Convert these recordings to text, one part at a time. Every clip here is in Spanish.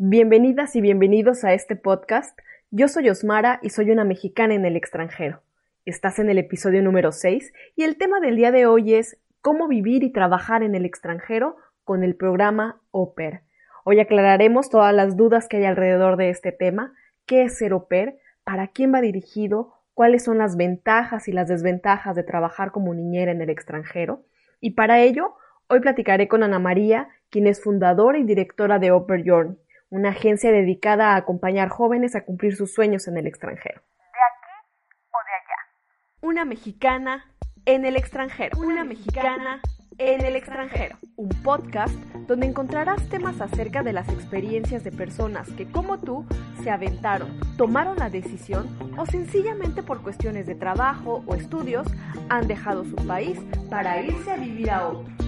Bienvenidas y bienvenidos a este podcast. Yo soy Osmara y soy una mexicana en el extranjero. Estás en el episodio número 6 y el tema del día de hoy es cómo vivir y trabajar en el extranjero con el programa OPER. Hoy aclararemos todas las dudas que hay alrededor de este tema, qué es ser OPER, para quién va dirigido, cuáles son las ventajas y las desventajas de trabajar como niñera en el extranjero. Y para ello, hoy platicaré con Ana María, quien es fundadora y directora de Oper Journey una agencia dedicada a acompañar jóvenes a cumplir sus sueños en el extranjero. ¿De aquí o de allá? Una mexicana en el extranjero. Una mexicana en el extranjero. Un podcast donde encontrarás temas acerca de las experiencias de personas que, como tú, se aventaron, tomaron la decisión o sencillamente por cuestiones de trabajo o estudios han dejado su país para irse a vivir a otro.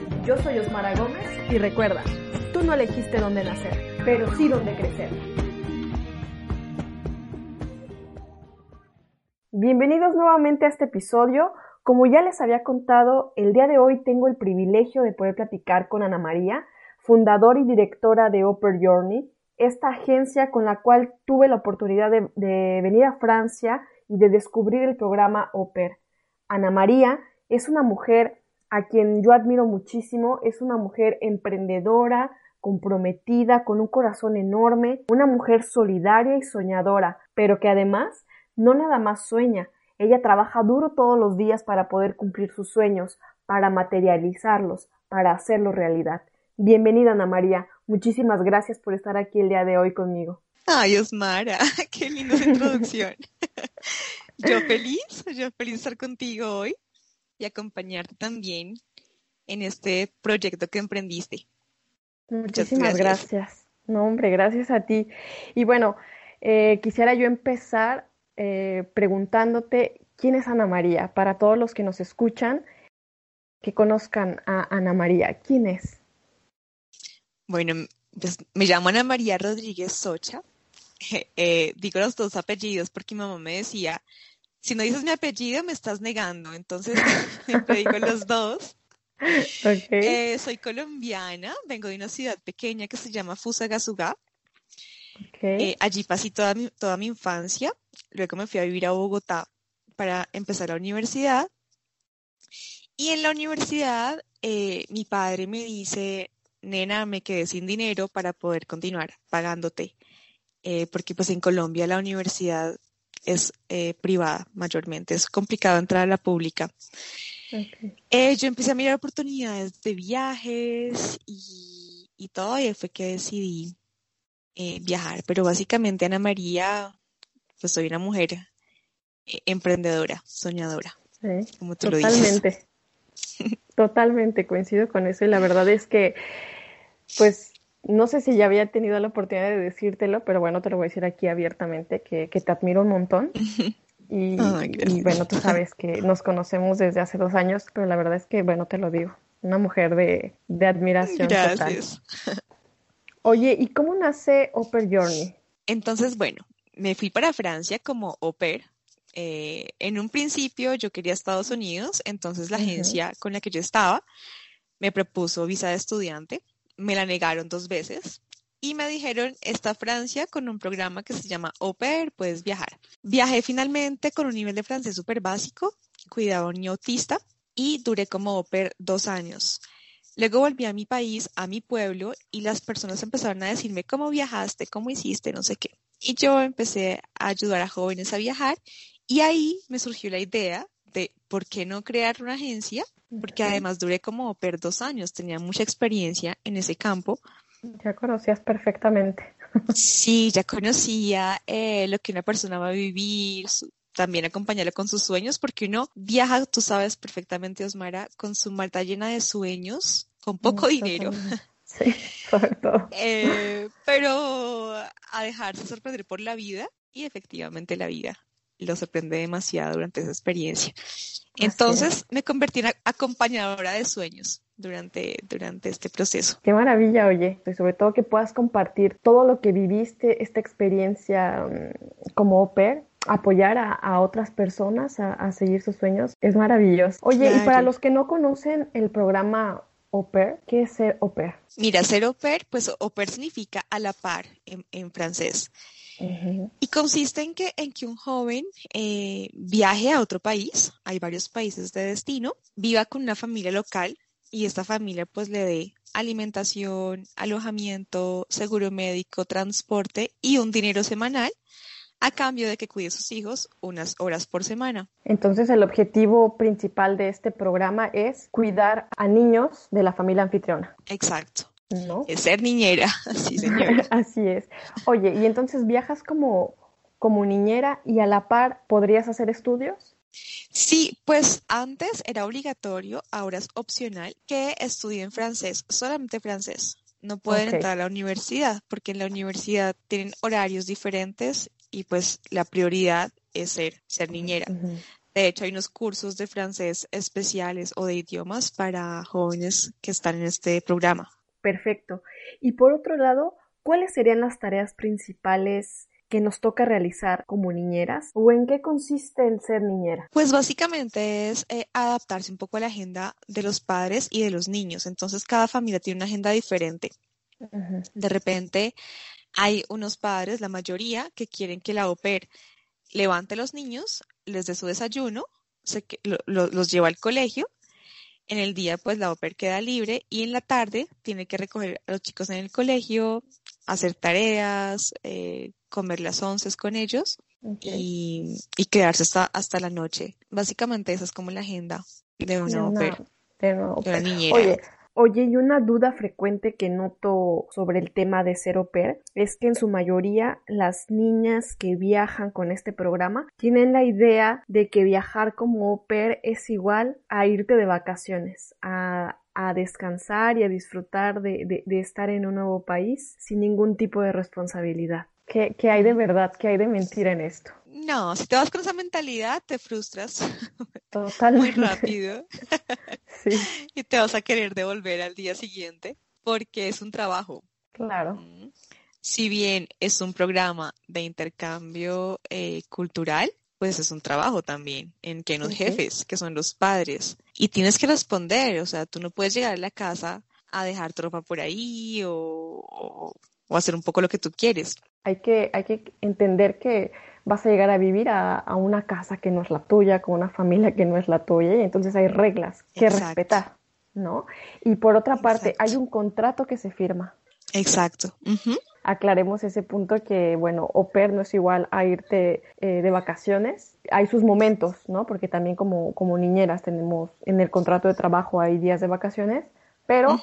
Yo soy Osmara Gómez y recuerda, tú no elegiste dónde nacer, pero sí dónde crecer. Bienvenidos nuevamente a este episodio. Como ya les había contado, el día de hoy tengo el privilegio de poder platicar con Ana María, fundadora y directora de Oper Journey, esta agencia con la cual tuve la oportunidad de, de venir a Francia y de descubrir el programa Oper. Ana María es una mujer a quien yo admiro muchísimo, es una mujer emprendedora, comprometida, con un corazón enorme, una mujer solidaria y soñadora, pero que además no nada más sueña, ella trabaja duro todos los días para poder cumplir sus sueños, para materializarlos, para hacerlos realidad. Bienvenida Ana María, muchísimas gracias por estar aquí el día de hoy conmigo. Ay, Osmara, qué linda introducción. yo feliz, yo feliz de estar contigo hoy y acompañarte también en este proyecto que emprendiste. Muchísimas gracias. No, hombre, gracias a ti. Y bueno, eh, quisiera yo empezar eh, preguntándote quién es Ana María, para todos los que nos escuchan, que conozcan a Ana María. ¿Quién es? Bueno, pues, me llamo Ana María Rodríguez Socha. Eh, digo los dos apellidos porque mi mamá me decía, si no dices mi apellido, me estás negando. Entonces, te digo los dos. Eh, soy colombiana, vengo de una ciudad pequeña que se llama Fusagasugá. Eh, allí pasé toda mi, toda mi infancia. Luego me fui a vivir a Bogotá para empezar la universidad. Y en la universidad, eh, mi padre me dice, nena, me quedé sin dinero para poder continuar pagándote. porque pues en Colombia la universidad es eh, privada mayormente, es complicado entrar a la pública. Eh, yo empecé a mirar oportunidades de viajes y, y todo, y fue que decidí eh, viajar. Pero básicamente, Ana María, pues soy una mujer emprendedora, soñadora, como tú Totalmente. Totalmente coincido con eso y la verdad es que, pues no sé si ya había tenido la oportunidad de decírtelo, pero bueno, te lo voy a decir aquí abiertamente, que, te admiro un montón. Y, bueno, tú sabes que nos conocemos desde hace dos años, pero la verdad es que, bueno, te lo digo, una mujer de, admiración Gracias. Oye, ¿y cómo nace Oper Journey? Entonces, bueno, me fui para Francia como Oper. Eh, en un principio yo quería Estados Unidos, entonces la agencia con la que yo estaba me propuso visa de estudiante me la negaron dos veces y me dijeron, está Francia con un programa que se llama Au Pair, puedes viajar. Viajé finalmente con un nivel de francés súper básico, cuidaba a un niño autista y duré como Au dos años. Luego volví a mi país, a mi pueblo, y las personas empezaron a decirme cómo viajaste, cómo hiciste, no sé qué. Y yo empecé a ayudar a jóvenes a viajar y ahí me surgió la idea de por qué no crear una agencia porque además duré como per dos años, tenía mucha experiencia en ese campo. Ya conocías perfectamente. Sí, ya conocía eh, lo que una persona va a vivir, también acompañarlo con sus sueños, porque uno viaja, tú sabes perfectamente, Osmara, con su malta llena de sueños, con poco dinero. Sí, sobre todo. Eh, pero a dejarse sorprender por la vida y efectivamente la vida lo sorprende demasiado durante esa experiencia. Entonces me convertí en acompañadora de sueños durante, durante este proceso. Qué maravilla, oye, y sobre todo que puedas compartir todo lo que viviste, esta experiencia mm, como au pair, apoyar a, otras personas a, seguir sus sueños, es maravilloso. Oye, y para los que no conocen el programa au pair, ¿qué es ser au pair? Mira, ser au pair, pues au pair significa a la par en francés. Y consiste en que, en que un joven eh, viaje a otro país, hay varios países de destino, viva con una familia local y esta familia pues le dé alimentación, alojamiento, seguro médico, transporte y un dinero semanal a cambio de que cuide a sus hijos unas horas por semana. Entonces el objetivo principal de este programa es cuidar a niños de la familia anfitriona. Exacto. Es ser niñera, sí señora. Así es. Oye, ¿y entonces viajas como, como niñera y a la par podrías hacer estudios? Sí, pues antes era obligatorio, ahora es opcional que estudien francés, solamente francés. No pueden entrar a la universidad porque en la universidad tienen horarios diferentes y pues la prioridad es ser, ser niñera. De hecho, hay unos cursos de francés especiales o de idiomas para jóvenes que están en este programa. Perfecto. Y por otro lado, ¿cuáles serían las tareas principales que nos toca realizar como niñeras o en qué consiste el ser niñera? Pues básicamente es eh, adaptarse un poco a la agenda de los padres y de los niños. Entonces cada familia tiene una agenda diferente. De repente hay unos padres, la mayoría, que quieren que la OPER levante a los niños, les dé su desayuno, se, los lleva al colegio en el día, pues la OPER queda libre y en la tarde tiene que recoger a los chicos en el colegio, hacer tareas, eh, comer las once con ellos y, quedarse hasta, hasta la noche. Básicamente esa es como la agenda de una, OPER, de una, niñera. Oye, y una duda frecuente que noto sobre el tema de ser au pair es que en su mayoría las niñas que viajan con este programa tienen la idea de que viajar como au pair es igual a irte de vacaciones, a, descansar y a disfrutar de, estar en un nuevo país sin ningún tipo de responsabilidad. ¿Qué, ¿Qué, hay de verdad, qué hay de mentira en esto? No, si te vas con esa mentalidad, te frustras Totalmente. muy rápido. sí. Y te vas a querer devolver al día siguiente porque es un trabajo. Claro. Si bien es un programa de intercambio eh, cultural, pues es un trabajo también en que los jefes, que son los padres, y tienes que responder, o sea, tú no puedes llegar a la casa a dejar tropa por ahí o, o hacer un poco lo que tú quieres. Hay que, hay que entender que vas a llegar a vivir a, una casa que no es la tuya, con una familia que no es la tuya, y entonces hay reglas que respetar, ¿no? Y por otra parte, hay un contrato que se firma. Exacto. Aclaremos ese punto que, bueno, au pair no es igual a irte eh, de vacaciones. Hay sus momentos, ¿no? Porque también como, como niñeras tenemos en el contrato de trabajo hay días de vacaciones, pero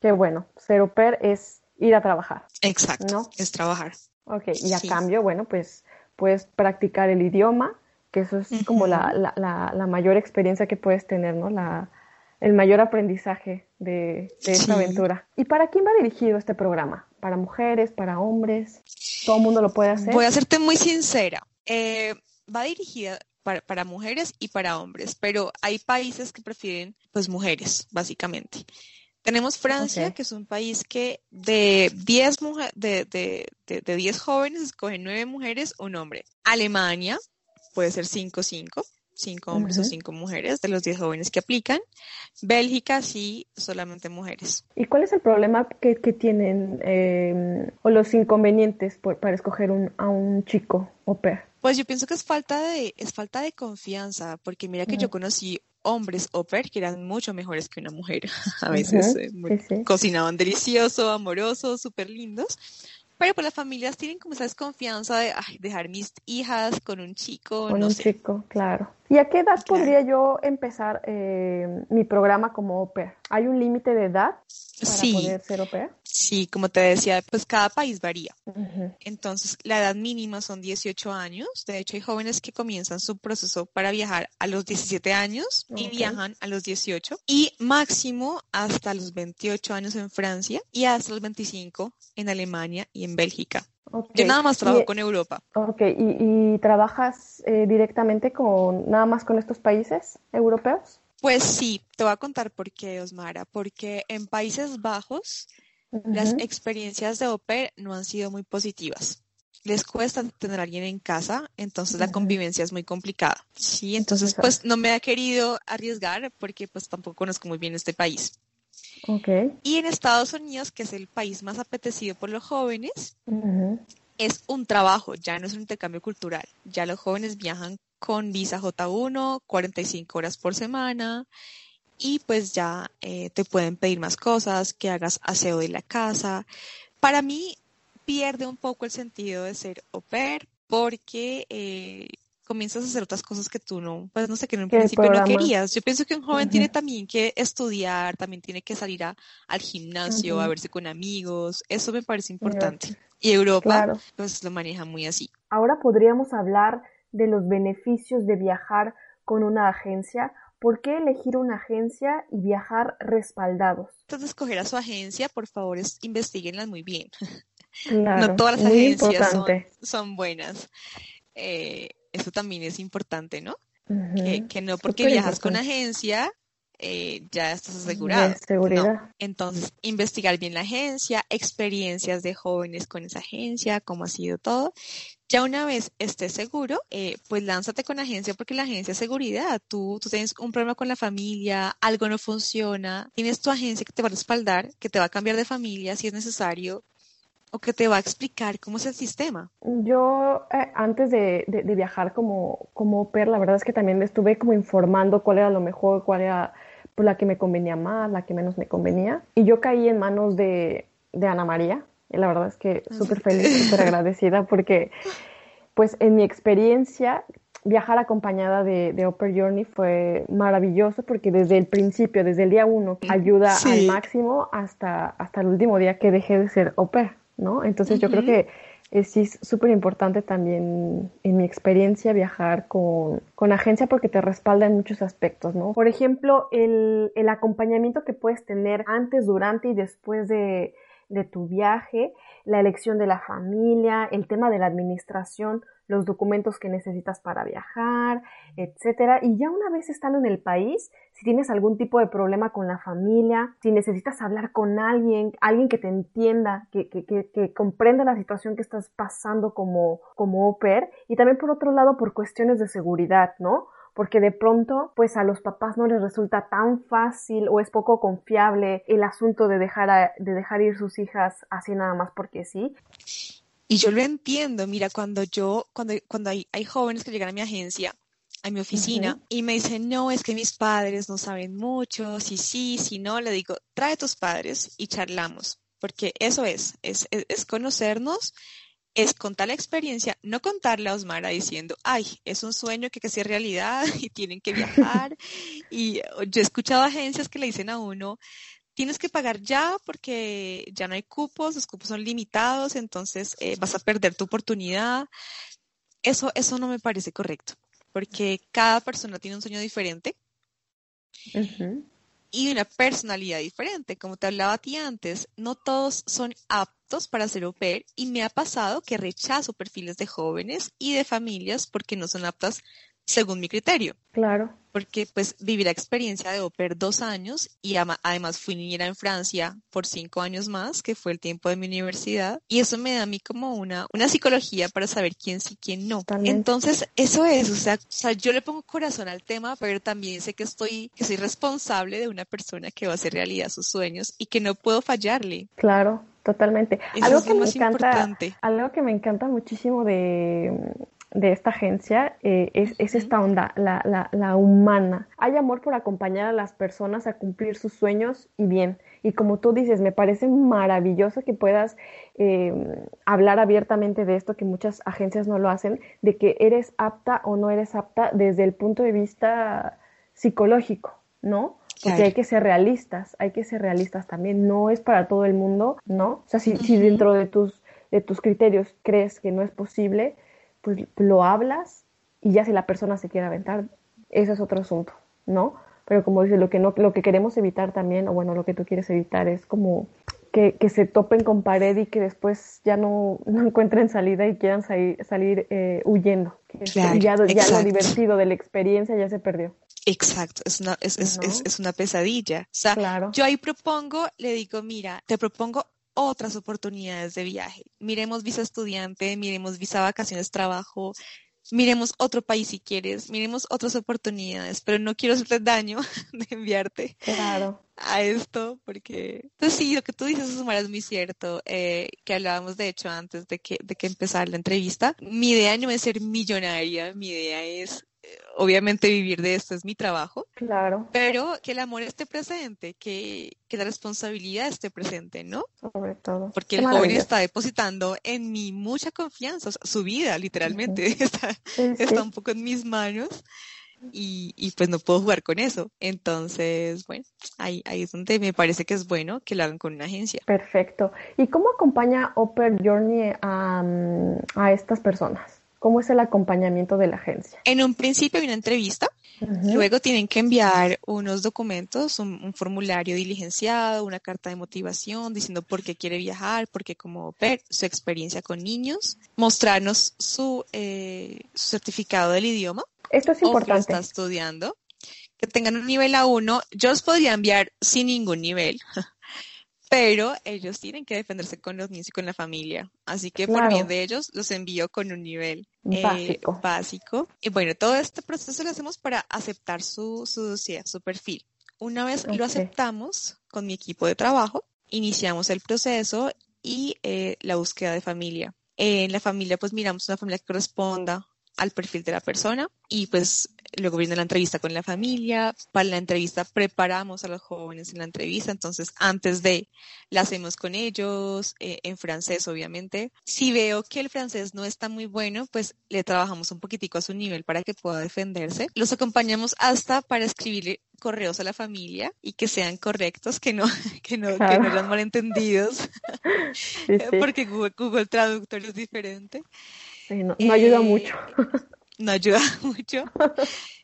que bueno, ser au pair es ir a trabajar. Exacto, ¿no? es trabajar. Ok, y a cambio, bueno, pues puedes practicar el idioma, que eso es como la, la, la, mayor experiencia que puedes tener, ¿no? La, el mayor aprendizaje de, de esta aventura. ¿Y para quién va dirigido este programa? ¿Para mujeres, para hombres? ¿Todo el mundo lo puede hacer? Voy a serte muy sincera. Eh, va dirigida para, para, mujeres y para hombres, pero hay países que prefieren, pues, mujeres, básicamente. Tenemos Francia, que es un país que de 10 de, de, de, 10 jóvenes escogen 9 mujeres, un hombre. Alemania, puede ser 5, 5, 5 hombres o 5 mujeres de los 10 jóvenes que aplican. Bélgica, sí, solamente mujeres. ¿Y cuál es el problema que, que tienen em, o los inconvenientes para escoger un, a un chico o pair? Pues yo pienso que es falta de, es falta de confianza, porque mira que yo conocí hombres o per que eran mucho mejores que una mujer. A veces eh, cocinaban delicioso, amoroso, súper lindos. Pero pues las familias tienen como esa desconfianza de dejar mis hijas con un chico. Con no un sé. chico, claro. ¿Y a qué edad podría yo empezar eh, mi programa como au pair? ¿Hay un límite de edad para poder ser au pair? Sí, como te decía, pues cada país varía. Entonces, la edad mínima son 18 años. De hecho, hay jóvenes que comienzan su proceso para viajar a los 17 años y viajan a los 18. Y máximo hasta los 28 años en Francia y hasta los 25 en Alemania y en Bélgica. Yo nada más trabajo con Europa. Ok, ¿y, trabajas eh, directamente con nada más con estos países europeos? Pues sí, te voy a contar por qué, Osmara, porque en Países Bajos las experiencias de au no han sido muy positivas. Les cuesta tener a alguien en casa, entonces la convivencia es muy complicada. Sí, entonces pues no me ha querido arriesgar porque pues tampoco conozco muy bien este país. Y en Estados Unidos, que es el país más apetecido por los jóvenes, es un trabajo, ya no es un intercambio cultural. Ya los jóvenes viajan con visa J1, 45 horas por semana, y pues ya eh, te pueden pedir más cosas, que hagas aseo de la casa. Para mí pierde un poco el sentido de ser au pair porque eh, comienzas a hacer otras cosas que tú no, pues no sé, que en un principio no querías. Yo pienso que un joven tiene también que estudiar, también tiene que salir al gimnasio, a verse con amigos, eso me parece importante. Y Europa, pues lo maneja muy así. Ahora podríamos hablar de los beneficios de viajar con una agencia. ¿Por qué elegir una agencia y viajar respaldados? Antes de escoger a su agencia, por favor, investiguenlas muy bien. no todas las agencias son, buenas. Eh, eso también es importante, ¿no? que, no porque viajas con agencia eh, ya estás asegurado. seguridad. Entonces, investigar bien la agencia, experiencias de jóvenes con esa agencia, cómo ha sido todo. Ya una vez estés seguro, eh, pues lánzate con la agencia porque la agencia es seguridad. Tú, tú tienes un problema con la familia, algo no funciona, tienes tu agencia que te va a respaldar, que te va a cambiar de familia si es necesario, o que te va a explicar cómo es el sistema? Yo eh, antes de, viajar como, como PER, la verdad es que también estuve como informando cuál era lo mejor, cuál era pues, la que me convenía más, la que menos me convenía. Y yo caí en manos de, Ana María. Y la verdad es que ah, súper feliz, súper agradecida porque pues en mi experiencia viajar acompañada de, de Upper Journey fue maravilloso porque desde el principio, desde el día uno, ayuda al máximo hasta, hasta el último día que dejé de ser Upper. ¿No? Entonces yo creo que es, sí es súper importante también en mi experiencia viajar con, con, agencia porque te respalda en muchos aspectos, ¿no? Por ejemplo, el, el acompañamiento que puedes tener antes, durante y después de, de tu viaje, la elección de la familia, el tema de la administración, los documentos que necesitas para viajar, etcétera. Y ya una vez estando en el país, si tienes algún tipo de problema con la familia, si necesitas hablar con alguien, alguien que te entienda, que, comprenda la situación que estás pasando como, como au y también por otro lado por cuestiones de seguridad, ¿no? porque de pronto pues a los papás no les resulta tan fácil o es poco confiable el asunto de dejar, de dejar ir sus hijas así nada más porque sí. Y yo lo entiendo, mira, cuando yo, cuando, cuando hay, hay jóvenes que llegan a mi agencia, a mi oficina, y me dicen, no, es que mis padres no saben mucho, si sí, si no, le digo, trae tus padres y charlamos, porque eso es, es, es, conocernos, es contar la experiencia, no contarle a Osmara diciendo, ay, es un sueño que casi es realidad y tienen que viajar. y yo he escuchado agencias que le dicen a uno, tienes que pagar ya porque ya no hay cupos, los cupos son limitados, entonces eh, vas a perder tu oportunidad. Eso, eso no me parece correcto, porque cada persona tiene un sueño diferente y una personalidad diferente. Como te hablaba a ti antes, no todos son aptos para ser au pair y me ha pasado que rechazo perfiles de jóvenes y de familias porque no son aptas según mi criterio. Claro. Porque pues viví la experiencia de Oper dos años y además fui niñera en Francia por cinco años más, que fue el tiempo de mi universidad. Y eso me da a mí como una, una psicología para saber quién sí, quién no. Entonces, eso es, o sea, o sea, yo le pongo corazón al tema, pero también sé que estoy, que soy responsable de una persona que va a hacer realidad sus sueños y que no puedo fallarle. Claro, totalmente. algo que me encanta, importante. algo que me encanta muchísimo de, de esta agencia eh, es, es, esta onda, la, la, la, humana. Hay amor por acompañar a las personas a cumplir sus sueños y bien. Y como tú dices, me parece maravilloso que puedas eh, hablar abiertamente de esto, que muchas agencias no lo hacen, de que eres apta o no eres apta desde el punto de vista psicológico, ¿no? Porque hay que ser realistas, hay que ser realistas también, no es para todo el mundo, ¿no? O sea, si, si dentro de tus, de tus criterios crees que no es posible, pues lo hablas y ya si la persona se quiere aventar, ese es otro asunto, ¿no? Pero como dices, lo que, no, lo que queremos evitar también, o bueno, lo que tú quieres evitar es como que, que se topen con pared y que después ya no, no encuentren salida y quieran salir, salir eh, huyendo. Claro, ya, ya lo exacto. divertido de la experiencia ya se perdió. Exacto, es una, es, es, es, una pesadilla. O sea, Claro. yo ahí propongo, le digo, mira, te propongo otras oportunidades de viaje. Miremos visa estudiante, miremos visa vacaciones, trabajo, miremos otro país si quieres, miremos otras oportunidades, pero no quiero hacerte daño de enviarte Claro. a esto, porque pues sí, lo que tú dices, Sumara, es muy cierto, eh, que hablábamos de hecho antes de que, de que empezara la entrevista. Mi idea no es ser millonaria, mi idea es, obviamente, vivir de esto, es mi trabajo, Claro, pero que el amor esté presente, que, que la responsabilidad esté presente, ¿no? sobre todo. Porque Qué el joven está depositando en mí mucha confianza, o sea, su vida, literalmente, está, Sí, sí. está un poco en mis manos y, y pues no puedo jugar con eso. Entonces, bueno, ahí, ahí es donde me parece que es bueno que lo hagan con una agencia. Perfecto. ¿Y cómo acompaña Oper Journey a, a estas personas? ¿Cómo es el acompañamiento de la agencia? En un principio hay una entrevista, luego tienen que enviar unos documentos, un, un formulario diligenciado, una carta de motivación diciendo por qué quiere viajar, por qué como pair, su experiencia con niños, mostrarnos su, eh, su certificado del idioma Esto es importante. está estudiando, que tengan un nivel A1. Yo los podría enviar sin ningún nivel, pero ellos tienen que defenderse con los niños y con la familia. Así que por bien de ellos los envío con un nivel eh, Básico. Y bueno, todo este proceso lo hacemos para aceptar su, su dossier, su perfil. Una vez lo aceptamos con mi equipo de trabajo, iniciamos el proceso y eh, la búsqueda de familia. En la familia, pues miramos una familia que corresponda al perfil de la persona y pues luego viene la entrevista con la familia. Para la entrevista preparamos a los jóvenes en la entrevista, entonces antes de la hacemos con ellos, eh, en francés obviamente. Si veo que el francés no está muy bueno, pues le trabajamos un poquitico a su nivel para que pueda defenderse. Los acompañamos hasta para escribirle correos a la familia y que sean correctos, que no, que no, que no hayan malentendidos, Sí, sí. porque Google, Google Traductor es diferente. Sí, no, no ayuda Eh, mucho. no ayuda mucho.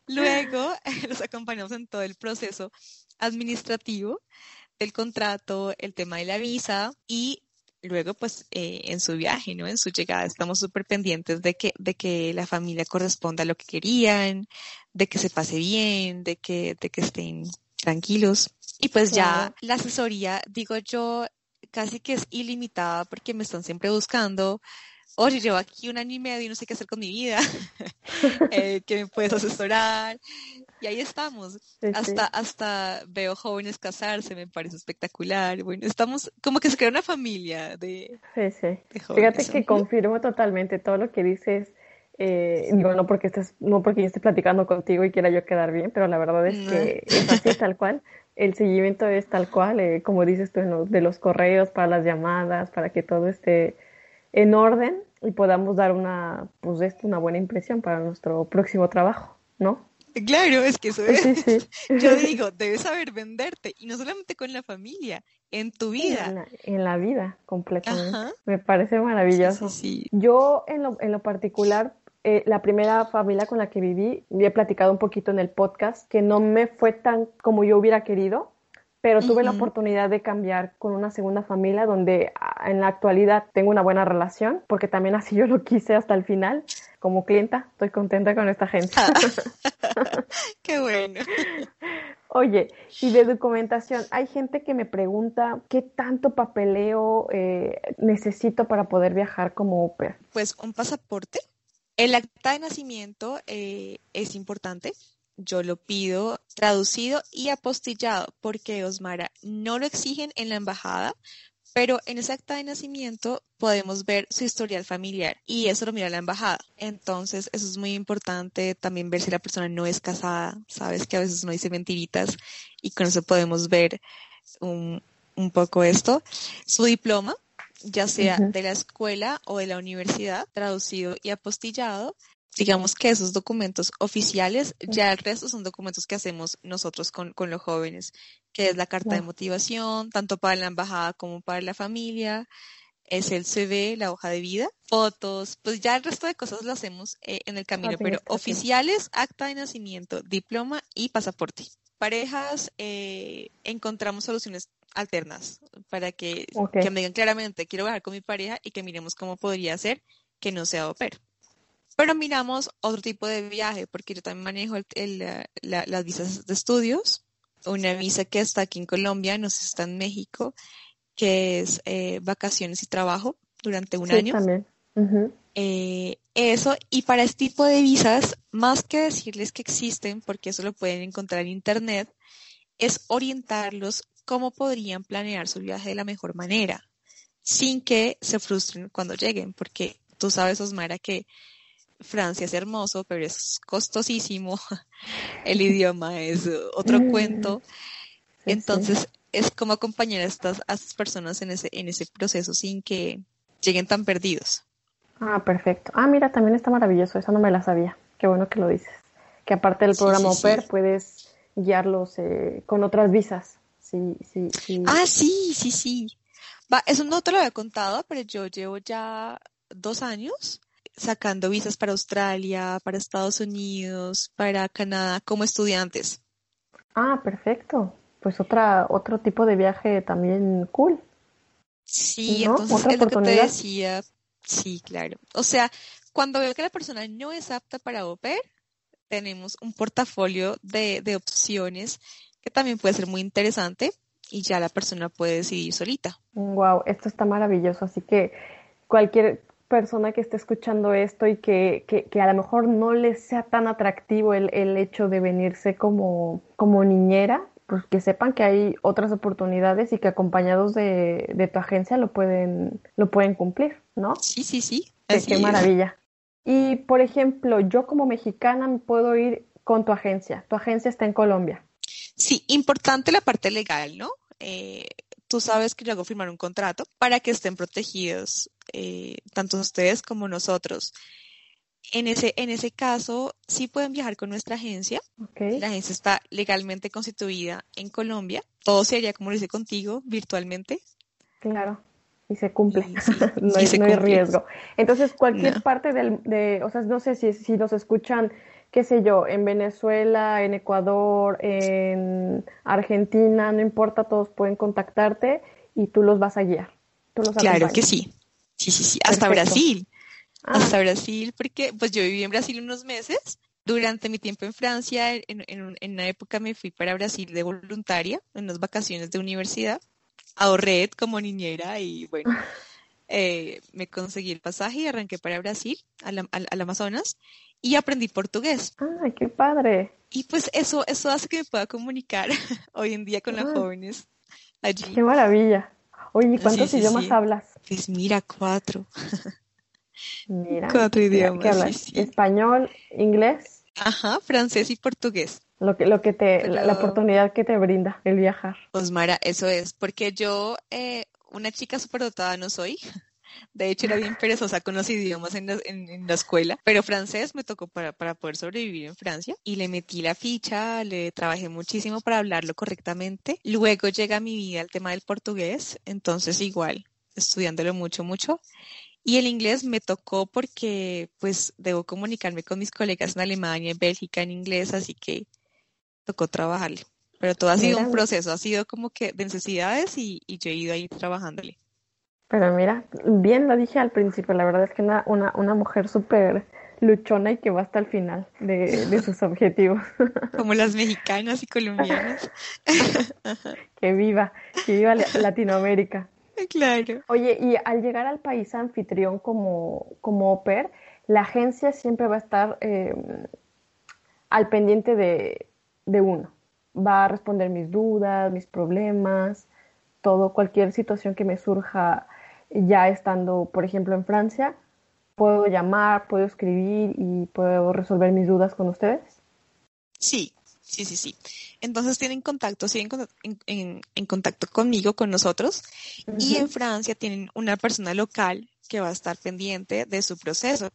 Luego los acompañamos en todo el proceso administrativo del contrato, el tema de la visa y luego pues eh, en su viaje, ¿no? En su llegada estamos súper pendientes de que, de que la familia corresponda a lo que querían, de que se pase bien, de que, de que estén tranquilos. Y pues ya la asesoría, digo yo, casi que es ilimitada porque me están siempre buscando oye, llevo aquí un año y medio y no sé qué hacer con mi vida, eh, que me puedes asesorar. Y ahí estamos. Sí, sí. Hasta, hasta veo jóvenes casarse, me parece espectacular. Bueno, estamos como que se crea una familia de, Sí, sí. de Fíjate jóvenes. que confirmo totalmente todo lo que dices. Eh, digo, no porque estés, no porque yo esté platicando contigo y quiera yo quedar bien, pero la verdad es No. que es así tal cual. El seguimiento es tal cual, eh, como dices tú, de los correos para las llamadas, para que todo esté en orden y podamos dar una, pues esto, una buena impresión para nuestro próximo trabajo, ¿no? Claro, es que eso es. Sí, sí. Yo digo, debes saber venderte y no solamente con la familia, en tu En vida. la, en la vida, completamente. Ajá. Me parece maravilloso. sí, sí. Yo, en lo, en lo particular, eh, la primera familia con la que viví, y he platicado un poquito en el podcast, que no me fue tan como yo hubiera querido, pero tuve la oportunidad de cambiar con una segunda familia donde ah, en la actualidad tengo una buena relación, porque también así yo lo quise hasta el final. Como clienta, estoy contenta con esta gente. Qué bueno. Oye, y de documentación, hay gente que me pregunta qué tanto papeleo eh, necesito para poder viajar como au pair. Pues un pasaporte. El acta de nacimiento eh, es importante. Yo lo pido traducido y apostillado porque Osmara no lo exigen en la embajada, pero en ese acta de nacimiento podemos ver su historial familiar y eso lo mira la embajada. Entonces, eso es muy importante también ver si la persona no es casada. Sabes que a veces uno dice mentiritas y con eso podemos ver un, un poco esto. Su diploma ya sea de la escuela o de la universidad, traducido y apostillado. Digamos que esos documentos oficiales, ya el resto son documentos que hacemos nosotros con, con los jóvenes, que es la carta de motivación, tanto para la embajada como para la familia, es el CV, la hoja de vida, fotos, pues ya el resto de cosas lo hacemos eh, en el camino, pero oficiales, acta de nacimiento, diploma y pasaporte. Parejas, eh, encontramos soluciones alternas para que, que, me digan claramente, quiero viajar con mi pareja y que miremos cómo podría ser que no sea au Pero miramos otro tipo de viaje, porque yo también manejo el, las visas de estudios, una visa que está aquí en Colombia, no sé si está en México, que es eh, vacaciones y trabajo durante un año. También. Eh, eso, y para este tipo de visas, más que decirles que existen, porque eso lo pueden encontrar en Internet, es orientarlos cómo podrían planear su viaje de la mejor manera, sin que se frustren cuando lleguen, porque tú sabes, Osmara, que Francia es hermoso, pero es costosísimo, el idioma es otro mm. cuento. Entonces, es como acompañar a estas, a estas personas en ese, en ese proceso sin que lleguen tan perdidos. Ah, perfecto. Ah, mira, también está maravilloso, eso no me la sabía. Qué bueno que lo dices. Que aparte del programa OPER puedes guiarlos eh, con otras visas. Sí, sí, sí. Ah, sí, sí, sí. Va, eso no te lo había contado, pero yo llevo ya dos años sacando visas para Australia, para Estados Unidos, para Canadá como estudiantes. Ah, perfecto pues otra, otro tipo de viaje también cool. Sí, entonces es lo que te decía. Sí, claro. O sea, cuando veo que la persona no es apta para OPER, tenemos un portafolio de, de opciones que también puede ser muy interesante y ya la persona puede decidir solita. Wow, esto está maravilloso. Así que cualquier persona que esté escuchando esto y que, que, que a lo mejor no les sea tan atractivo el, el hecho de venirse como, como niñera, pues que sepan que hay otras oportunidades y que acompañados de, tu agencia lo pueden, lo pueden cumplir, ¿no? Sí, sí, sí. qué maravilla. Y, por ejemplo, yo como mexicana me puedo ir con tu agencia. Tu agencia está en Colombia. Sí, importante la parte legal, ¿no? Eh, tú sabes que yo hago firmar un contrato para que estén protegidos eh, tanto ustedes como nosotros. En ese, en ese caso, sí pueden viajar con nuestra agencia. La agencia está legalmente constituida en Colombia. Todo sería como lo hice contigo, virtualmente. Claro, y se cumple. no, hay, riesgo. Entonces, cualquier parte del, de, o sea, no sé si, si los escuchan, qué sé yo, en Venezuela, en Ecuador, en Argentina, no importa, todos pueden contactarte y tú los vas a guiar. claro que sí. Sí, sí, sí. Hasta Brasil hasta Brasil, porque pues yo viví en Brasil unos meses. Durante mi tiempo en Francia, en, en, una época me fui para Brasil de voluntaria, en unas vacaciones de universidad. Ahorré como niñera y bueno, eh, me conseguí el pasaje y arranqué para Brasil, al, al, Amazonas, y aprendí portugués. ¡Ay, qué padre! Y pues eso, eso hace que me pueda comunicar hoy en día con los jóvenes allí. ¡Qué maravilla! Oye, ¿cuántos idiomas hablas? Pues mira, cuatro. Mira. Cuatro idiomas. ¿Qué hablas? Español, inglés. Ajá, francés y portugués. Lo que, lo que te, la, oportunidad que te brinda el viajar. Pues Mara, eso es, porque yo, eh, una chica dotada no soy. De hecho, era bien perezosa con los idiomas en la, en, la escuela, pero francés me tocó para, para, poder sobrevivir en Francia y le metí la ficha, le trabajé muchísimo para hablarlo correctamente. Luego llega a mi vida el tema del portugués, entonces igual, estudiándolo mucho, mucho. Y el inglés me tocó porque pues debo comunicarme con mis colegas en Alemania, en Bélgica, en inglés, así que tocó trabajarle. Pero todo ha sido un proceso, ha sido como que de necesidades y, yo he ido ahí trabajándole. Pero mira, bien lo dije al principio, la verdad es que una, una, una mujer súper luchona y que va hasta el final de, de sus objetivos. Como las mexicanas y colombianas. que viva, que viva Latinoamérica. Claro. Oye, y al llegar al país anfitrión como, como OPER, la agencia siempre va a estar eh, al pendiente de, de uno. Va a responder mis dudas, mis problemas, todo, cualquier situación que me surja ya estando, por ejemplo, en Francia, puedo llamar, puedo escribir y puedo resolver mis dudas con ustedes. Sí, Sí, sí, sí. Entonces tienen contacto, siguen en, contacto conmigo, con nosotros, y en Francia tienen una persona local que va a estar pendiente de su proceso.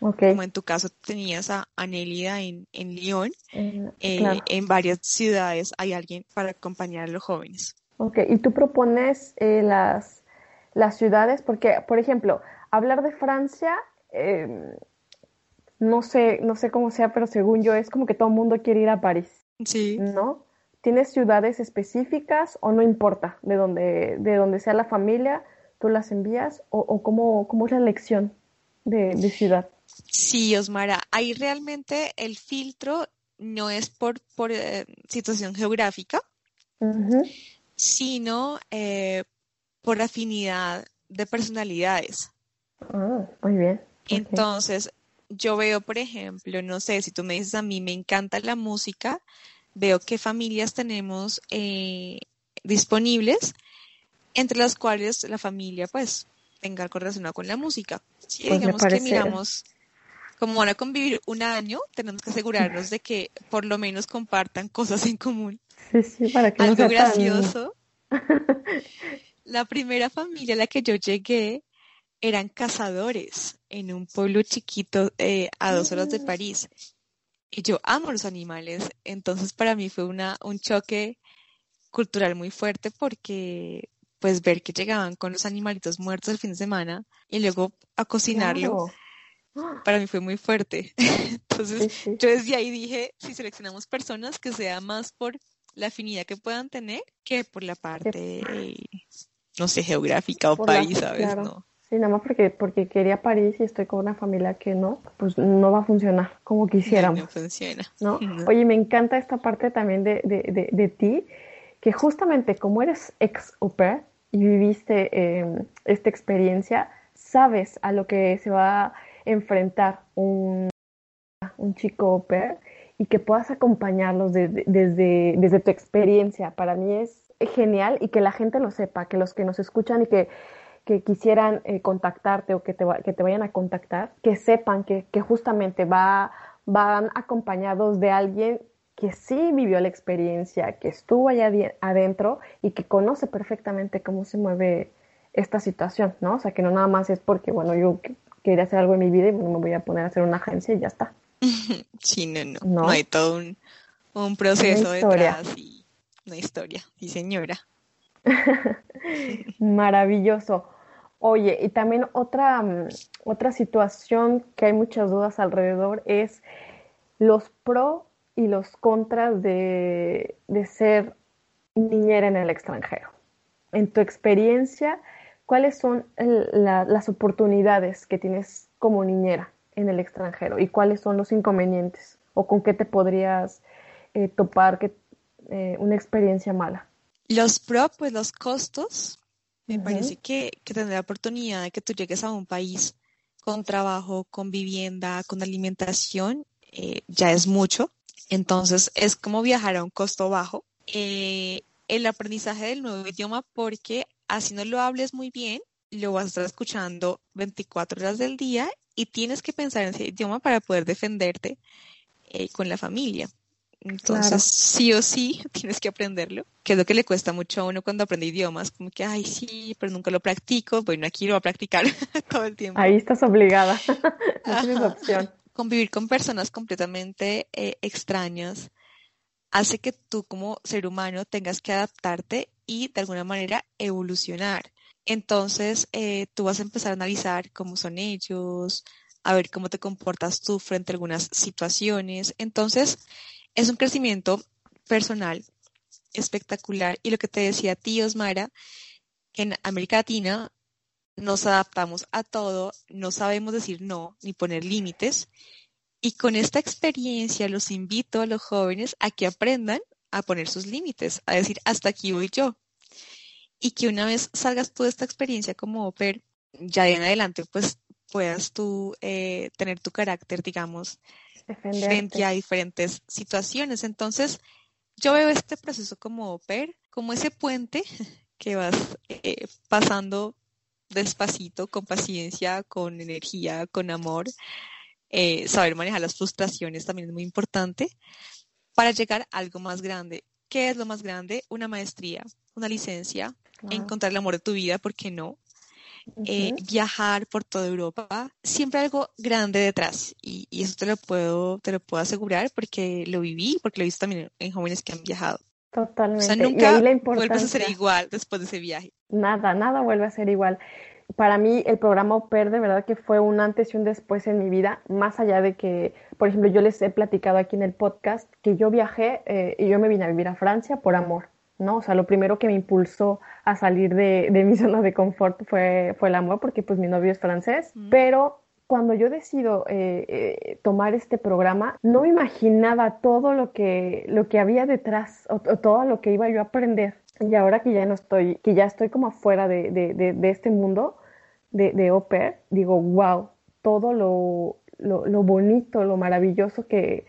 Como en tu caso tenías a Anélida en, en Lyon, eh, en varias ciudades hay alguien para acompañar a los jóvenes. Ok, y tú propones eh, las, las ciudades, porque, por ejemplo, hablar de Francia, em, no sé, no sé cómo sea, pero según yo es como que todo el mundo quiere ir a París. Sí. ¿No? ¿Tienes ciudades específicas o no importa de donde, de donde sea la familia, tú las envías o, o cómo, cómo, es la elección de, de ciudad? Sí, Osmara, ahí realmente el filtro no es por, por eh, situación geográfica, sino eh, por afinidad de personalidades. Ah, muy bien. Entonces, yo veo, por ejemplo, no sé, si tú me dices a mí me encanta la música, veo qué familias tenemos eh, disponibles, entre las cuales la familia, pues, tenga algo relacionado con la música. Si pues digamos que miramos como van a convivir un año, tenemos que asegurarnos de que por lo menos compartan cosas en común. Sí, sí, para que Algo gracioso. la primera familia a la que yo llegué eran cazadores en un pueblo chiquito eh, a dos horas de. París. Y yo amo los animales, entonces para mí fue una, un choque cultural muy fuerte porque pues ver que llegaban con los animalitos muertos el fin de semana y luego a cocinarlo para mí fue muy fuerte. Entonces, yo desde ahí dije, si seleccionamos personas, que sea más por la afinidad que puedan tener que por la parte, no sé, geográfica o país, ¿sabes? No. Sí, nada más porque, porque quería París y estoy con una familia que no, pues no va a funcionar como quisiéramos. No, funciona. ¿no? Oye, me encanta esta parte también de, de, de, ti, que justamente como eres ex au pair y viviste eh, esta experiencia, sabes a lo que se va enfrentar un, un chico au y que puedas acompañarlos desde, desde tu experiencia. Para mí es genial y que la gente lo sepa, que los que nos escuchan y que, que quisieran eh, contactarte o que te, que te vayan a contactar, que sepan que, que justamente va, van acompañados de alguien que sí vivió la experiencia, que estuvo allá adentro y que conoce perfectamente cómo se mueve esta situación, ¿no? O sea, que no nada más es porque, bueno, yo quería hacer algo en mi vida y me voy a poner a hacer una agencia y ya está. Sí, no, no. No, hay todo un, proceso detrás y una historia. Sí, señora. Maravilloso. Oye, y también otra, mm, otra situación que hay muchas dudas alrededor es los pros y los contras de, de ser niñera en el extranjero. En tu experiencia, ¿cuáles son las oportunidades que tienes como niñera en el extranjero y cuáles son los inconvenientes o con qué te podrías eh, topar que, eh, una experiencia mala? Los pro, pues los costos. Me parece que, que tener la oportunidad de que tú llegues a un país con trabajo, con vivienda, con alimentación, eh, ya es mucho. Entonces es como viajar a un costo bajo. el aprendizaje del nuevo idioma porque así no lo hables muy bien, lo vas a estar escuchando 24 horas del día y tienes que pensar en ese idioma para poder defenderte eh, con la familia. Entonces, sí o sí, tienes que aprenderlo, que es lo que le cuesta mucho a uno cuando aprende idiomas, como que, ay, sí, pero nunca lo practico, bueno, aquí lo a practicar todo el tiempo. Ahí estás obligada, no tienes opción. Convivir con personas completamente eh, extrañas hace que tú como ser humano tengas que adaptarte y de alguna manera evolucionar. Entonces, eh, tú vas a empezar a analizar cómo son ellos, a ver cómo te comportas tú frente a algunas situaciones. Entonces, es un crecimiento personal espectacular. Y lo que te decía a ti, Osmara, que en América Latina nos adaptamos a todo, no sabemos decir no ni poner límites. Y con esta experiencia los invito a los jóvenes a que aprendan a poner sus límites, a decir, hasta aquí voy yo. Y que una vez salgas tú de esta experiencia como oper, ya de en adelante, pues puedas tú eh, tener tu carácter, digamos, frente a diferentes situaciones. Entonces, yo veo este proceso como oper, como ese puente que vas eh, pasando despacito, con paciencia, con energía, con amor. Eh, saber manejar las frustraciones también es muy importante para llegar a algo más grande. ¿Qué es lo más grande? Una maestría, una licencia, encontrar el amor de tu vida, ¿por qué no? Eh, viajar por toda Europa, siempre algo grande detrás y, eso te lo puedo te lo puedo asegurar porque lo viví, porque lo he visto también en jóvenes que han viajado. Totalmente. O sea, nunca vuelves a ser igual después de ese viaje. Nada, nada vuelve a ser igual. Para mí el programa OPER de verdad que fue un antes y un después en mi vida, más allá de que, por ejemplo, yo les he platicado aquí en el podcast que yo viajé eh, y yo me vine a vivir a Francia por amor. ¿No? O sea, lo primero que me impulsó a salir de, mi zona de confort fue, fue el amor, porque pues mi novio es francés, pero cuando yo decido eh, eh, tomar este programa, no me imaginaba todo lo que, lo que había detrás o, todo lo que iba yo a aprender. Y ahora que ya no estoy, que ya estoy como afuera de, de, este mundo de, de au digo, wow, todo lo, lo, bonito, lo maravilloso que,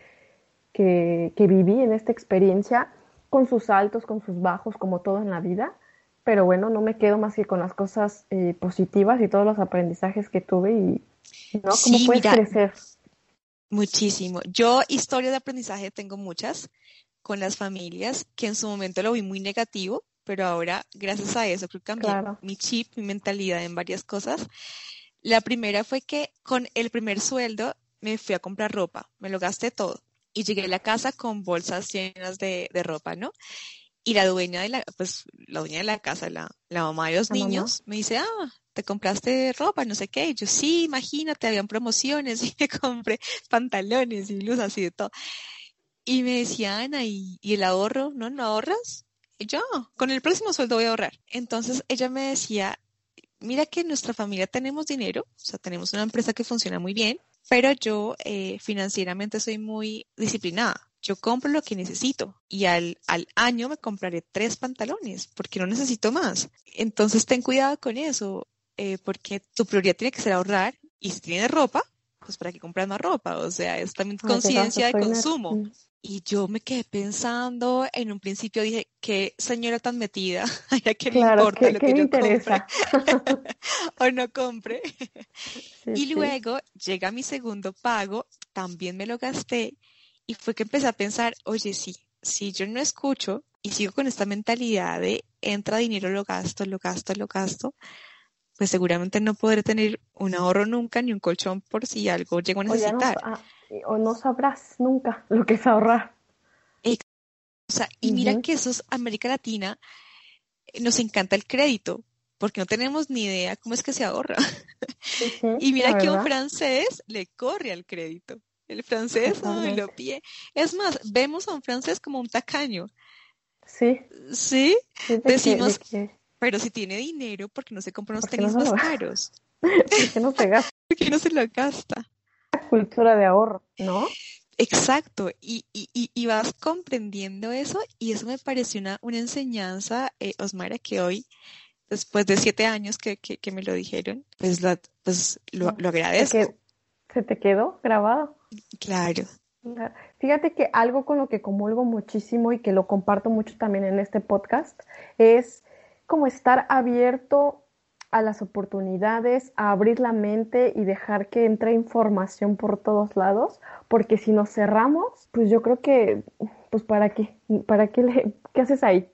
que, que viví en esta experiencia con sus altos, con sus bajos, como todo en la vida. Pero bueno, no me quedo más que con las cosas eh, positivas y todos los aprendizajes que tuve y, ¿no? ¿Cómo puedes crecer? Muchísimo. Yo historias de aprendizaje tengo muchas con las familias, que en su momento lo vi muy negativo, pero ahora, gracias a eso, creo que cambié mi chip, mi mentalidad en varias cosas. La primera fue que con el primer sueldo me fui a comprar ropa, me lo gasté todo y llegué a la casa con bolsas llenas de, ropa, ¿no? Y la dueña de la, pues, la dueña de la casa, la, mamá de los niños, me dice, ah, te compraste ropa, no sé qué. Y yo, sí, imagínate, habían promociones y me compré pantalones y blusas así de todo. Y me decía, Ana, ¿y, el ahorro? ¿No? ¿No ahorras? Y yo, con el próximo sueldo voy a ahorrar. Entonces ella me decía, mira que en nuestra familia tenemos dinero, o sea, tenemos una empresa que funciona muy bien, pero yo eh, financieramente soy muy disciplinada. Yo compro lo que necesito y al, al año me compraré tres pantalones porque no necesito más. Entonces ten cuidado con eso, eh, porque tu prioridad tiene que ser ahorrar y si tienes ropa, pues para qué comprar más ropa. O sea, es también conciencia de consumo. Y yo me quedé pensando, en un principio dije, qué señora tan metida, ya que me importa lo que, yo interesa? compre o no compre. y luego llega mi segundo pago, también me lo gasté y fue que empecé a pensar, oye, sí, si yo no escucho y sigo con esta mentalidad de entra dinero, lo gasto, lo gasto, lo gasto, pues seguramente no podré tener un ahorro nunca ni un colchón por si algo llego a necesitar. Ah, o no sabrás nunca lo que es ahorrar. O sea, y mira que eso es América Latina, eh, nos encanta el crédito, porque no tenemos ni idea cómo es que se ahorra. y mira que un francés le corre al crédito. El francés lo pide. Es más, vemos a un francés como un tacaño. Sí. Sí. Decimos, pero si tiene dinero, ¿por qué no se compra unos tenis más caros? ¿Por qué no se gasta? ¿Por qué no se lo gasta? cultura de ahorro, ¿no? Exacto, y, y, y, vas comprendiendo eso y eso me pareció una, una enseñanza, eh, Osmara, que hoy, después de siete años que, que, me lo dijeron, pues lo, pues lo, agradezco. ¿Se te quedó grabado? Claro. Fíjate que algo con lo que comulgo muchísimo y que lo comparto mucho también en este podcast es como estar abierto a las oportunidades, a abrir la mente y dejar que entre información por todos lados, porque si nos cerramos, pues yo creo que, pues para qué, para qué le, qué haces ahí,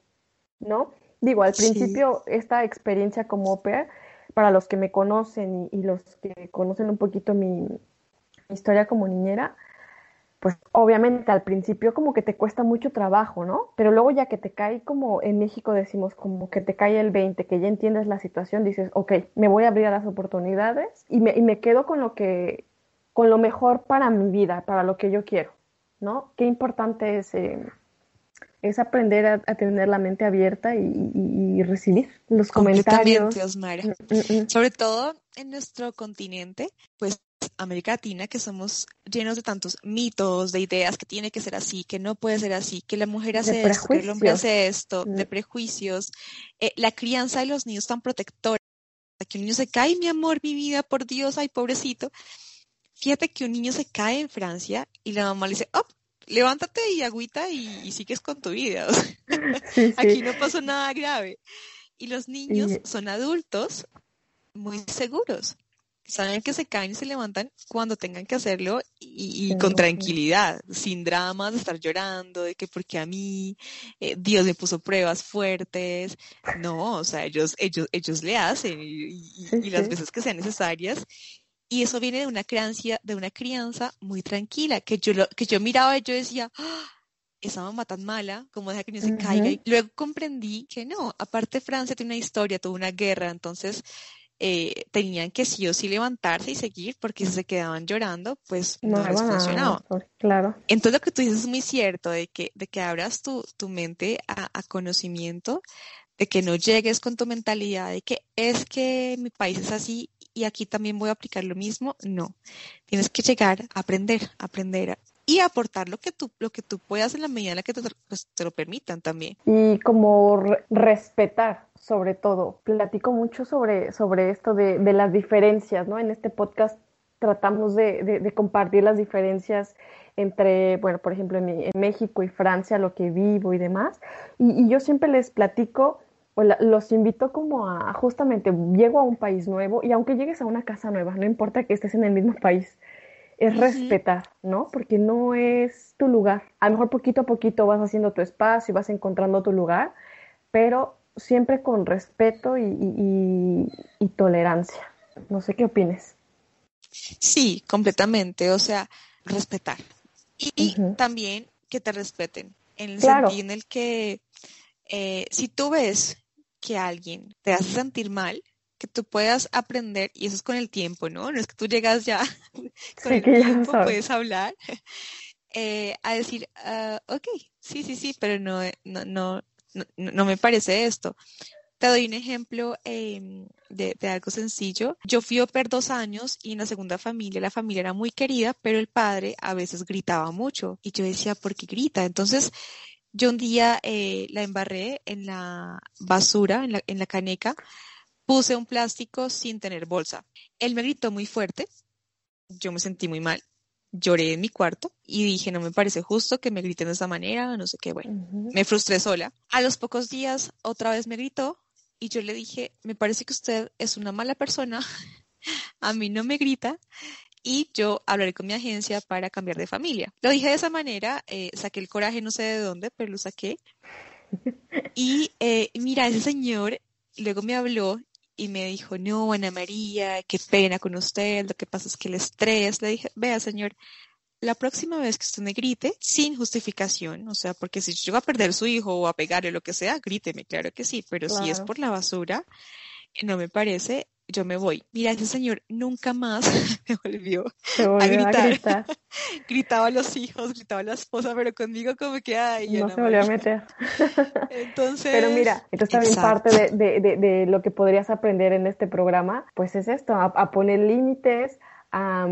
¿no? Digo, al principio esta experiencia como au para los que me conocen y, los que conocen un poquito mi historia como niñera, pues obviamente al principio como que te cuesta mucho trabajo, ¿no? Pero luego ya que te cae como en México decimos como que te cae el 20, que ya entiendes la situación, dices, ok, me voy a abrir a las oportunidades y me, y me quedo con lo que, con lo mejor para mi vida, para lo que yo quiero, ¿no? Qué importante es, eh, es aprender a, tener la mente abierta y, recibir los comentarios. Osmara. Mm, mm, mm. Sobre todo en nuestro continente, pues América Latina, que somos llenos de tantos mitos, de ideas, que tiene que ser así, que no puede ser así, que la mujer hace esto, que el hombre hace esto, de prejuicios, eh, la crianza de los niños tan protectora, que un niño se cae, mi amor, mi vida, por Dios, ay, pobrecito. Fíjate que un niño se cae en Francia y la mamá le dice, oh, levántate y agüita y, sigues con tu vida. Aquí no pasó nada grave. Y los niños son adultos muy seguros saben que se caen y se levantan cuando tengan que hacerlo y, con tranquilidad, sin dramas de estar llorando, de que porque a mí eh, Dios me puso pruebas fuertes. No, o sea, ellos, ellos, ellos le hacen y, las veces que sean necesarias. Y eso viene de una crianza, de una crianza muy tranquila, que yo, lo, que yo miraba y yo decía, ¡Ah! esa mamá tan mala, como deja que no se caiga. Y luego comprendí que no, aparte Francia tiene una historia, tuvo una guerra, entonces eh, tenían que sí o sí levantarse y seguir, porque si se quedaban llorando, pues no, les funcionaba. claro. Entonces lo que tú dices es muy cierto, de que, de que abras tu, tu mente a, a conocimiento, de que no llegues con tu mentalidad de que es que mi país es así y aquí también voy a aplicar lo mismo. No, tienes que llegar a aprender, aprender y aportar lo que tú, lo que tú puedas en la medida en la que te, pues, te lo permitan también. Y como respetar, sobre todo. Platico mucho sobre, sobre esto de, de, las diferencias, ¿no? En este podcast tratamos de, de, compartir las diferencias entre, bueno, por ejemplo, en, México y Francia, lo que vivo y demás. Y, y yo siempre les platico o los invito como a, justamente, llego a un país nuevo y aunque llegues a una casa nueva, no importa que estés en el mismo país, es respetar, ¿no? Porque no es tu lugar. A lo mejor poquito a poquito vas haciendo tu espacio y vas encontrando tu lugar, pero siempre con respeto y, tolerancia. No sé qué opines. Sí, completamente. O sea, respetar. Y también que te respeten. En el sentido en el que eh, si tú ves que alguien te hace sentir mal, que tú puedas aprender, y eso es con el tiempo, ¿no? No es que tú llegas ya, con el tiempo puedes hablar, eh, a decir, uh, ok, sí, sí, sí, pero no, no, no, no, me parece esto. Te doy un ejemplo em, de, algo sencillo. Yo fui oper dos años y en la segunda familia, la familia era muy querida, pero el padre a veces gritaba mucho. Y yo decía, ¿por qué grita? Entonces, yo un día eh, la embarré en la basura, en la, en la caneca, Puse un plástico sin tener bolsa. Él me gritó muy fuerte. Yo me sentí muy mal. Lloré en mi cuarto y dije, no me parece justo que me griten de esa manera, no sé qué, bueno. Me frustré sola. A los pocos días otra vez me gritó y yo le dije, me parece que usted es una mala persona, a mí no me grita y yo hablaré con mi agencia para cambiar de familia. Lo dije de esa manera, eh, saqué el coraje, no sé de dónde, pero lo saqué. Y eh, mira, ese señor luego me habló y me dijo, no, Ana María, qué pena con usted, lo que pasa es que el estrés. Le dije, vea, señor, la próxima vez que usted me grite, sin justificación, o sea, porque si yo voy a perder su hijo o a pegarle lo que sea, gríteme, claro que sí, pero si es por la basura, no me parece, yo me voy. Mira, ese señor nunca más me volvió, a, gritar. gritaba a los hijos, gritaba a la esposa, pero conmigo como que, ay, no se volvió a meter. entonces... Pero mira, entonces también parte de, de, de, lo que podrías aprender en este programa, pues es esto, a, poner límites, a,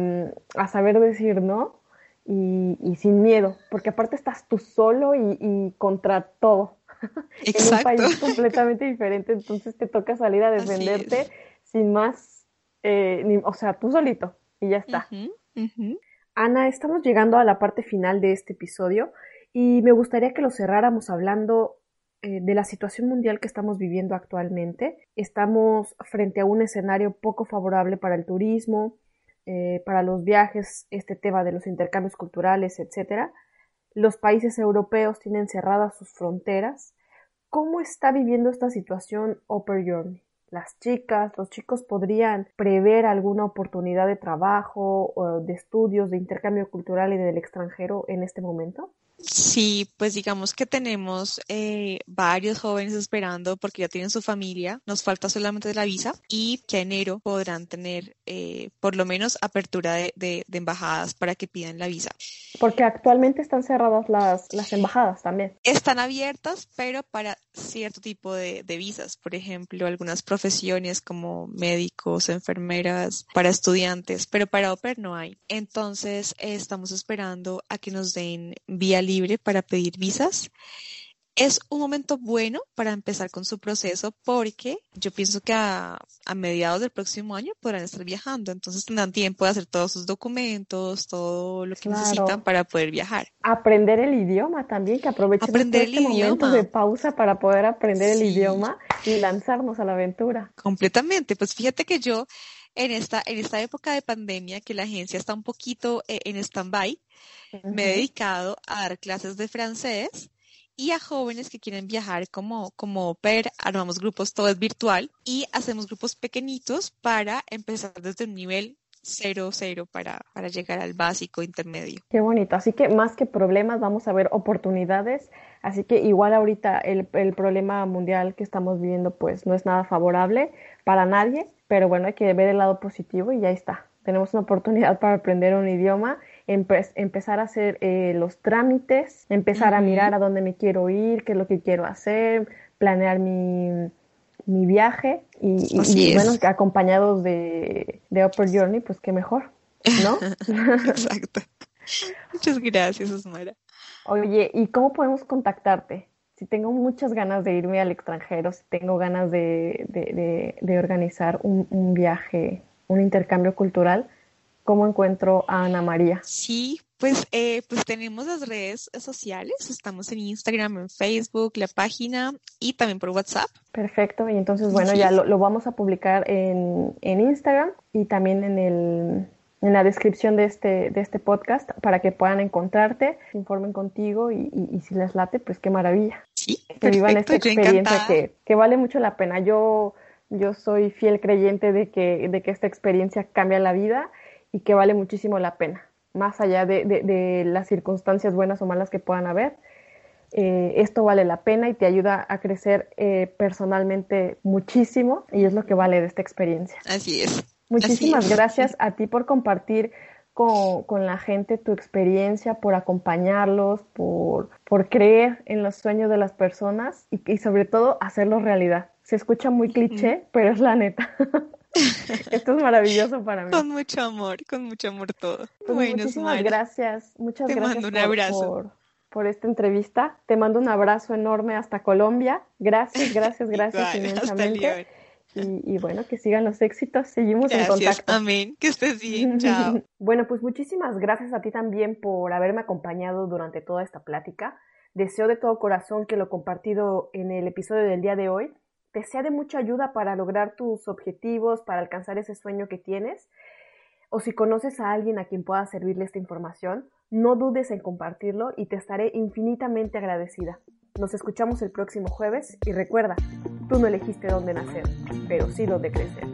a, saber decir no y, y, sin miedo, porque aparte estás tú solo y, y contra todo. Exacto. en un país completamente diferente, entonces te toca salir a defenderte sin más, eh, o sea, tú solito y ya está. Ana, estamos llegando a la parte final de este episodio y me gustaría que lo cerráramos hablando eh, de la situación mundial que estamos viviendo actualmente. Estamos frente a un escenario poco favorable para el turismo, eh, para los viajes, este tema de los intercambios culturales, etc. Los países europeos tienen cerradas sus fronteras. ¿Cómo está viviendo esta situación Upper Journey? Las chicas, los chicos podrían prever alguna oportunidad de trabajo o de estudios, de intercambio cultural y del extranjero en este momento? Sí, pues digamos que tenemos eh, varios jóvenes esperando porque ya tienen su familia, nos falta solamente la visa y que en enero podrán tener eh, por lo menos apertura de, de, embajadas para que pidan la visa. Porque actualmente están cerradas las, las embajadas también. Están abiertas, pero para cierto tipo de, de visas, por ejemplo, algunas profesiones como médicos, enfermeras, para estudiantes, pero para OPER no hay. Entonces, estamos esperando a que nos den vía libre para pedir visas. Es un momento bueno para empezar con su proceso porque yo pienso que a, mediados del próximo año podrán estar viajando, entonces tendrán tiempo de hacer todos sus documentos, todo lo que necesitan para poder viajar. Aprender el idioma también, que aprovechen aprender este el momento de pausa para poder aprender el idioma y lanzarnos a la aventura. Completamente, pues fíjate que yo en esta, en esta época de pandemia que la agencia está un poquito eh, en stand-by, me he dedicado a dar clases de francés y a jóvenes que quieren viajar como, como armamos grupos, todo es virtual y hacemos grupos pequeñitos para empezar desde un nivel cero, cero para, para llegar al básico intermedio. Qué bonito. Así que más que problemas, vamos a ver oportunidades. Así que igual ahorita el, el problema mundial que estamos viviendo pues no es nada favorable para nadie, pero bueno, hay que ver el lado positivo y ya está. Tenemos una oportunidad para aprender un idioma empezar a hacer eh, los trámites, empezar a mirar a dónde me quiero ir, qué es lo que quiero hacer, planear mi, mi viaje y, bueno, acompañados de, de Upper Journey, pues qué mejor, ¿no? Exacto. Muchas gracias, Osmara. Oye, ¿y cómo podemos contactarte? Si tengo muchas ganas de irme al extranjero, si tengo ganas de, de, de organizar un, un viaje, un intercambio cultural, ¿Cómo encuentro a Ana María? Sí, pues, eh, pues tenemos las redes sociales, estamos en Instagram, en Facebook, la página y también por WhatsApp. Perfecto, y entonces bueno, ya lo, vamos a publicar en, Instagram y también en, el, en la descripción de este, de este podcast para que puedan encontrarte, se informen contigo y, y, si les late, pues qué maravilla. Sí, que vivan esta experiencia que, que vale mucho la pena. Yo, yo soy fiel creyente de que, de que esta experiencia cambia la vida y que vale muchísimo la pena, más allá de, las circunstancias buenas o malas que puedan haber. Eh, esto vale la pena y te ayuda a crecer eh, personalmente muchísimo y es lo que vale de esta experiencia. Así es. Muchísimas gracias a ti por compartir con, la gente tu experiencia, por acompañarlos, por, por creer en los sueños de las personas y, y sobre todo hacerlos realidad. Se escucha muy cliché, pero es la neta. Esto es maravilloso para mí. Con mucho amor, con mucho amor todo. Pues muchísimas gracias, muchas gracias por, esta entrevista. Te mando un abrazo enorme hasta Colombia. Gracias, gracias, gracias inmensamente. Y, y, bueno, que sigan los éxitos. Seguimos en contacto. Amén. Que estés bien. Chao. bueno, pues muchísimas gracias a ti también por haberme acompañado durante toda esta plática. Deseo de todo corazón que lo compartido en el episodio del día de hoy te sea de mucha ayuda para lograr tus objetivos, para alcanzar ese sueño que tienes. O si conoces a alguien a quien pueda servirle esta información, no dudes en compartirlo y te estaré infinitamente agradecida. Nos escuchamos el próximo jueves y recuerda, tú no elegiste dónde nacer, pero sí dónde crecer.